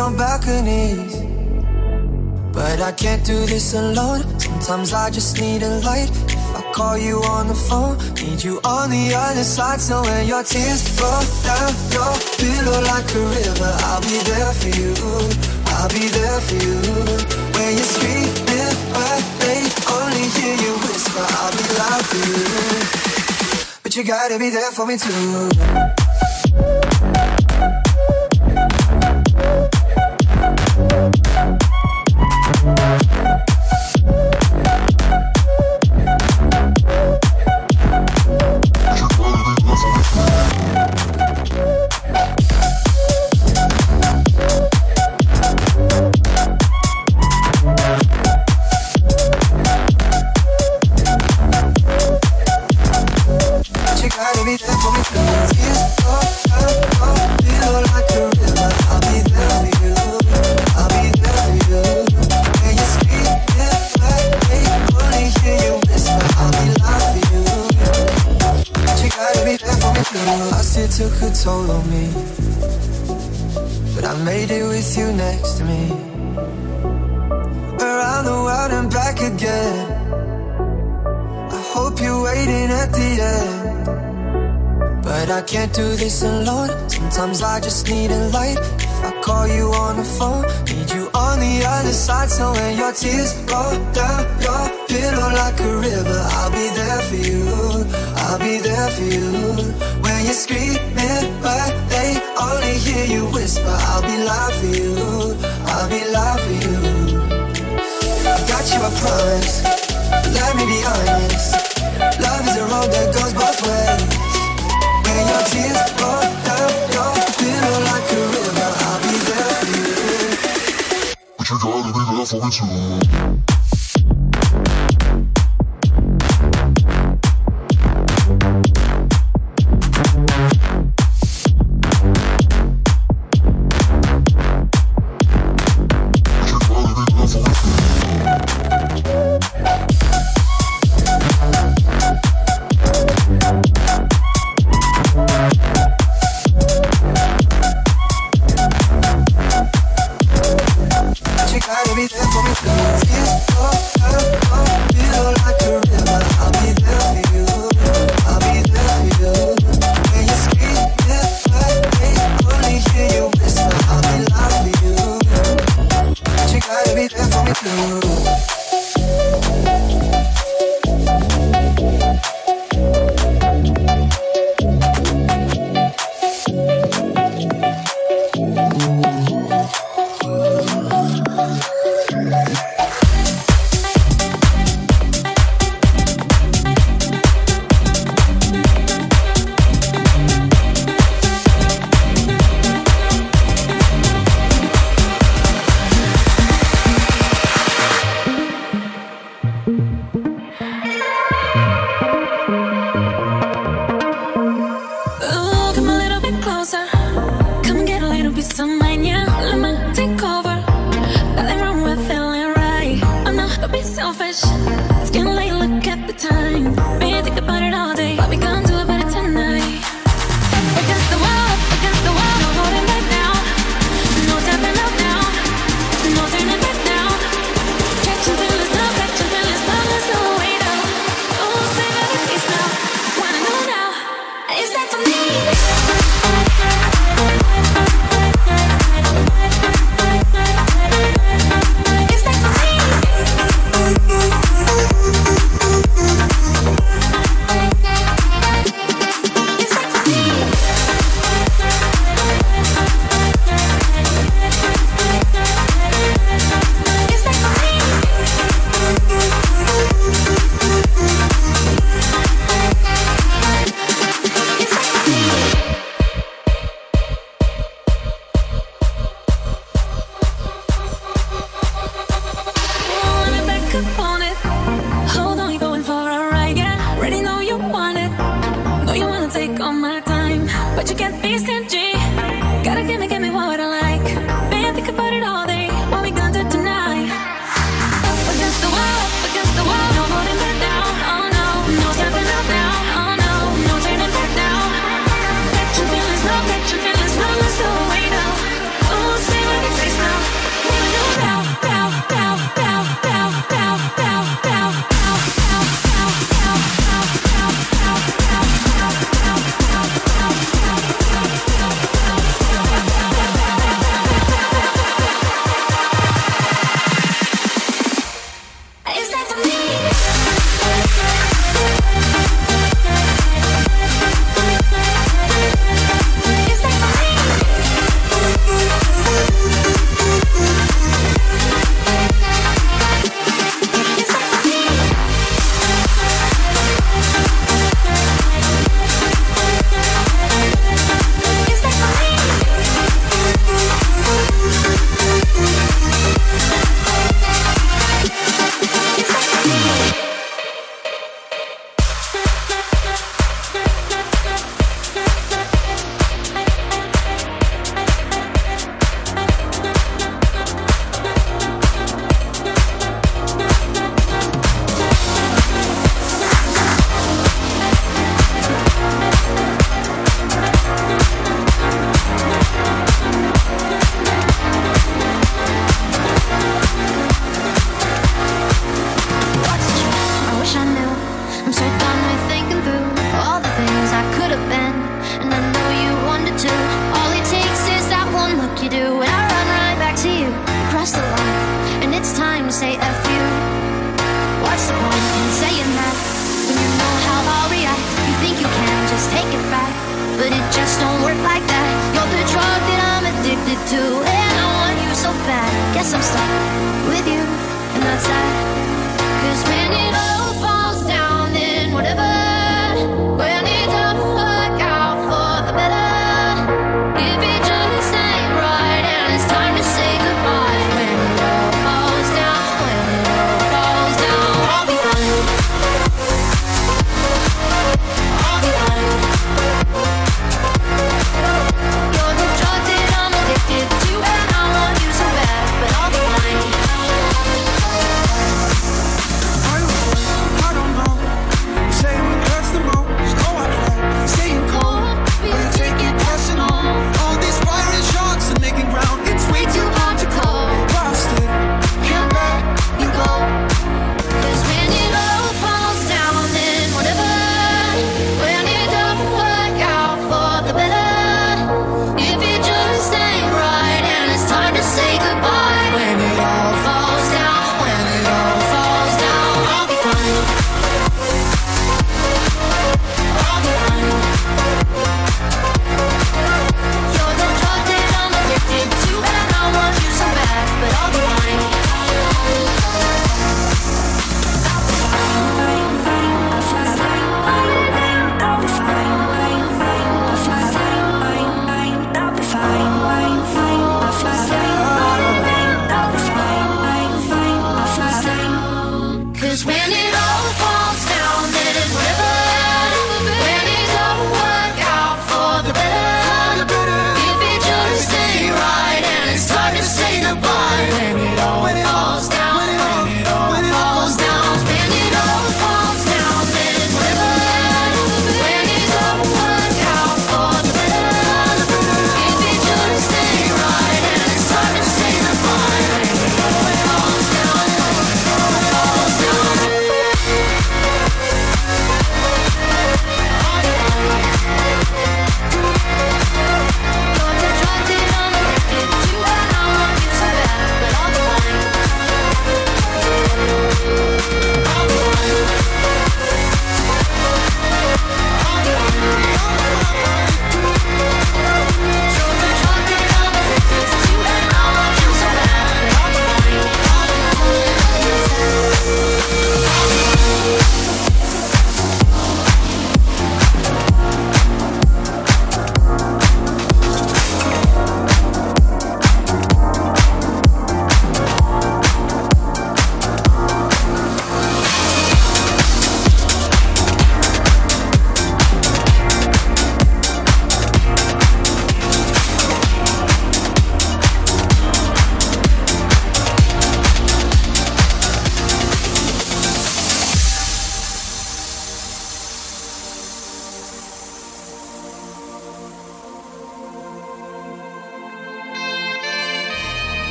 on balconies. But I can't do this alone. Sometimes I just need a light. If I call you on the phone, need you on the other side. So when your tears roll down your pillow like a river, I'll be there for you. I'll be there for you. When you're screaming, but they only hear you whisper, I'll be loud for you. But you gotta be there for me too. can't do this alone. Sometimes I just need a light. If I call you on the phone, need you on the other side. So when your tears roll down your pillow like a river, I'll be there for you. I'll be there for you. When you're screaming, but they only hear you whisper, I'll be loud for you. I'll be loud for you. I got you, I promise. Let me be honest. Love is a road that goes both ways you. Gotta be there for me too. for me.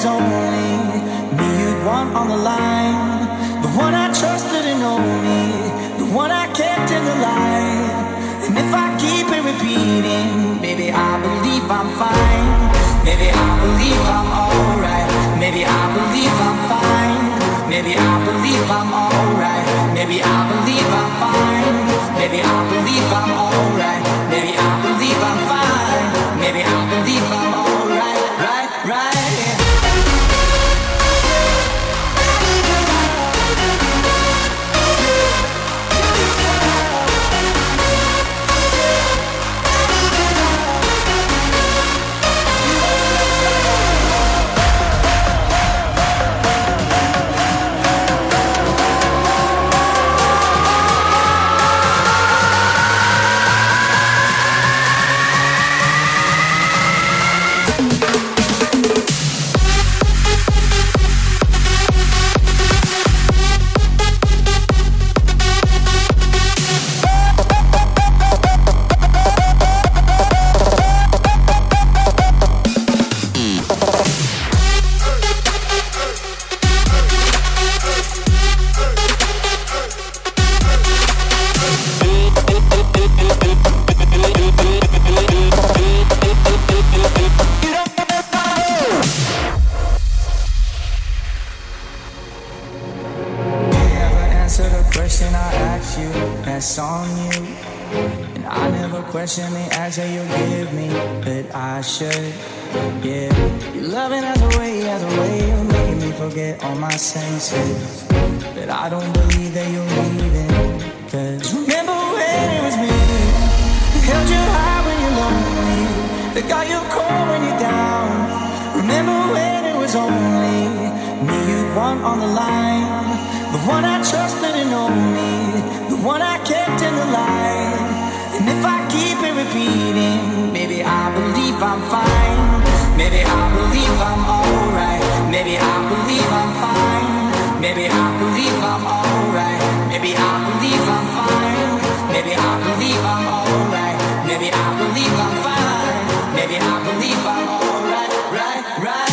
Was only me you'd want on the line, the one I trusted and me, the one I kept in the light. And if I keep it repeating, maybe I believe I'm fine. Maybe I believe I'm alright. Maybe I believe I'm fine. Maybe I believe I'm alright. Maybe I believe I'm fine. Maybe I believe I'm alright. Maybe I believe I'm fine. Maybe I believe I'm alright. Right, right. Was only me you'd want on the line, the one I trusted and me, the one I kept in the light. And if I keep it repeating, maybe I believe I'm fine. Maybe I believe I'm alright. Maybe I believe I'm fine. Maybe I believe I'm alright. Maybe I believe I'm fine. Maybe I believe I'm alright. Maybe I believe I'm fine. Maybe I believe I'm alright. Right, right.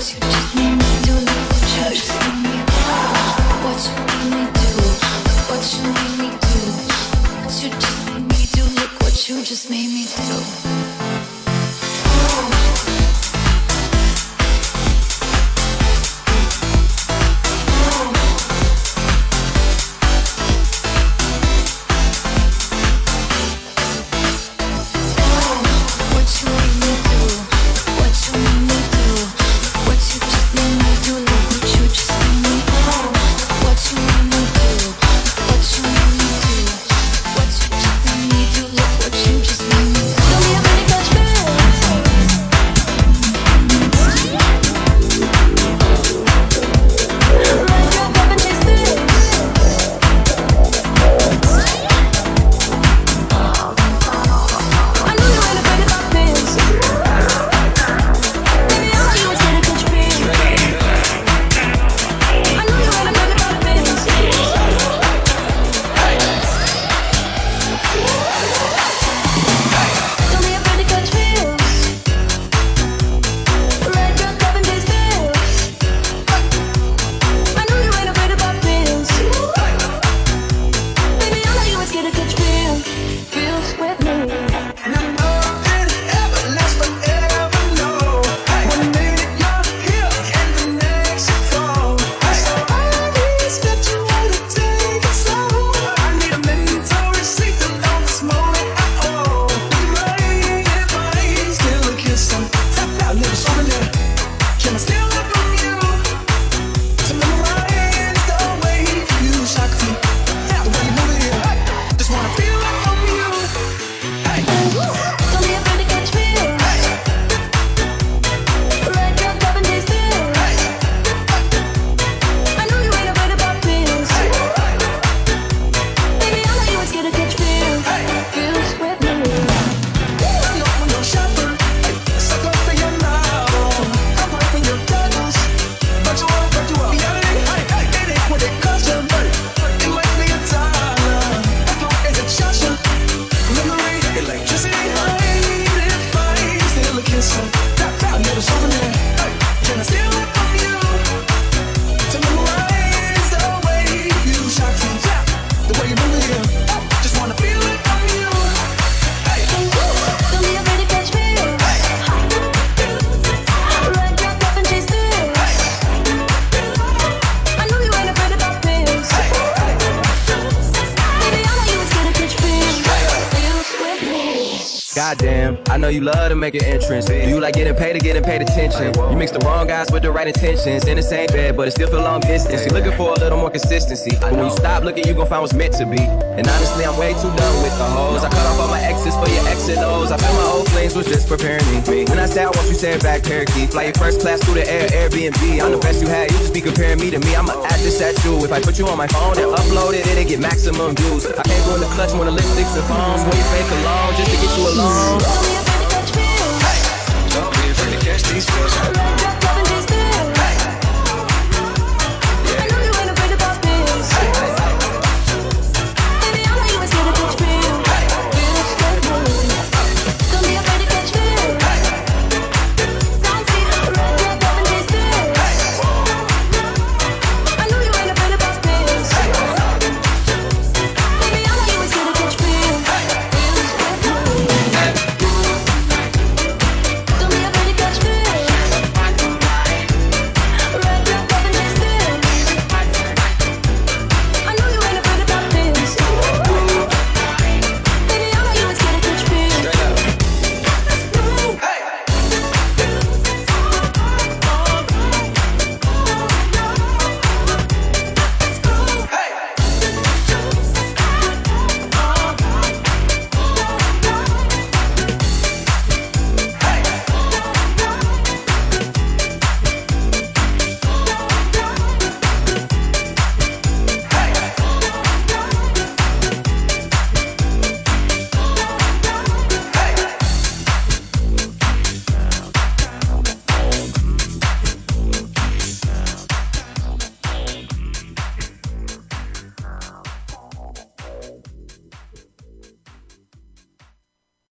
you just need me. Make. Do you like getting paid or getting paid attention? You mix the wrong guys with the right intentions. In the same bed, but it still feel long distance. You're looking for a little more consistency. But when you stop looking, you gon' find what's meant to be. And honestly, I'm way too done with the hoes. I cut off all my exes for your X and O's. I feel my old flames was just preparing me. When I say I want you, say it back, parakeet. Fly your first class through the air, Airbnb. I'm the best you had, you just be comparing me to me. I'ma add this at you. If I put you on my phone and upload it, it'll get maximum views. I can't go in the clutch when the lipsticks and phones. When you fake alone just to get you alone says,